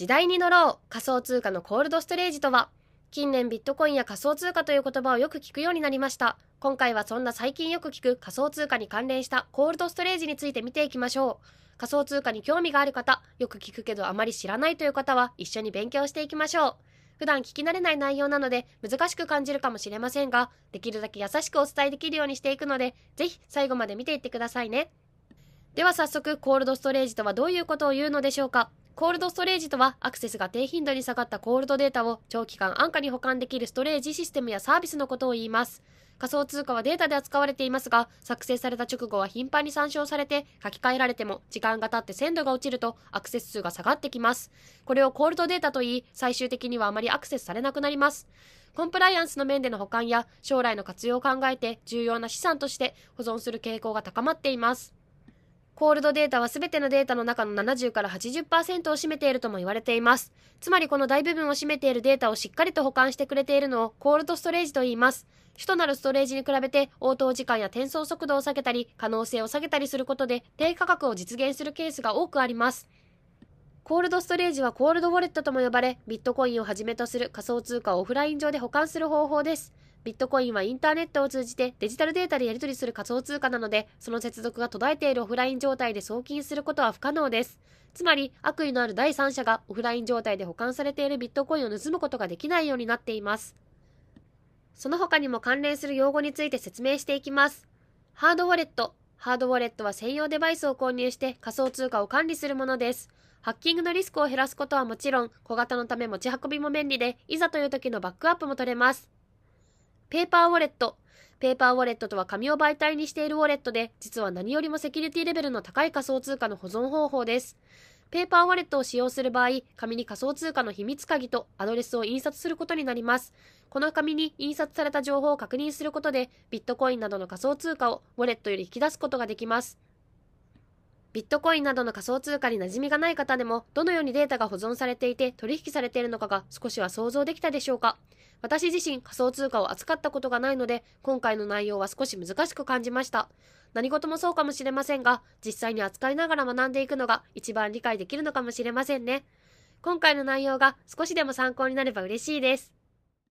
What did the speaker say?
時代に乗ろう仮想通貨のコールドストレージとは近年ビットコインや仮想通貨という言葉をよく聞くようになりました。今回はそんな最近よく聞く仮想通貨に関連したコールドストレージについて見ていきましょう。仮想通貨に興味がある方よく聞くけどあまり知らないという方は一緒に勉強していきましょう。普段聞き慣れない内容なので難しく感じるかもしれませんができるだけ優しくお伝えできるようにしていくのでぜひ最後まで見ていってくださいね。では早速コールドストレージとはどういうことを言うのでしょうか。コールドストレージとはアクセスが低頻度に下がったコールドデータを長期間安価に保管できるストレージシステムやサービスのことを言います。仮想通貨はデータで扱われていますが作成された直後は頻繁に参照されて書き換えられても時間が経って鮮度が落ちるとアクセス数が下がってきます。これをコールドデータと言い最終的にはあまりアクセスされなくなります。コンプライアンスの面での保管や将来の活用を考えて重要な資産として保存する傾向が高まっています。コールドデータは全てのデータの中の70から80%を占めているとも言われています。つまりこの大部分を占めているデータをしっかりと保管してくれているのをコールドストレージと言います。主となるストレージに比べて応答時間や転送速度を下げたり、可能性を下げたりすることで低価格を実現するケースが多くあります。コールドストレージはコールドウォレットとも呼ばれ、ビットコインをはじめとする仮想通貨をオフライン上で保管する方法です。ビットコインはインターネットを通じてデジタルデータでやり取りする仮想通貨なので、その接続が途絶えているオフライン状態で送金することは不可能です。つまり、悪意のある第三者がオフライン状態で保管されているビットコインを盗むことができないようになっています。その他にも関連する用語について説明していきます。ハードウォレット。ハードウォレットは専用デバイスを購入して仮想通貨を管理するものです。ハッキングのリスクを減らすことはもちろん、小型のため持ち運びも便利で、いざという時のバックアップも取れます。ペーパーウォレット。ペーパーウォレットとは紙を媒体にしているウォレットで、実は何よりもセキュリティレベルの高い仮想通貨の保存方法です。ペーパーウォレットを使用する場合、紙に仮想通貨の秘密鍵とアドレスを印刷することになります。この紙に印刷された情報を確認することで、ビットコインなどの仮想通貨をウォレットより引き出すことができます。ビットコインなどの仮想通貨に馴染みがない方でも、どのようにデータが保存されていて取引されているのかが少しは想像できたでしょうか私自身仮想通貨を扱ったことがないので、今回の内容は少し難しく感じました。何事もそうかもしれませんが、実際に扱いながら学んでいくのが一番理解できるのかもしれませんね。今回の内容が少しでも参考になれば嬉しいです。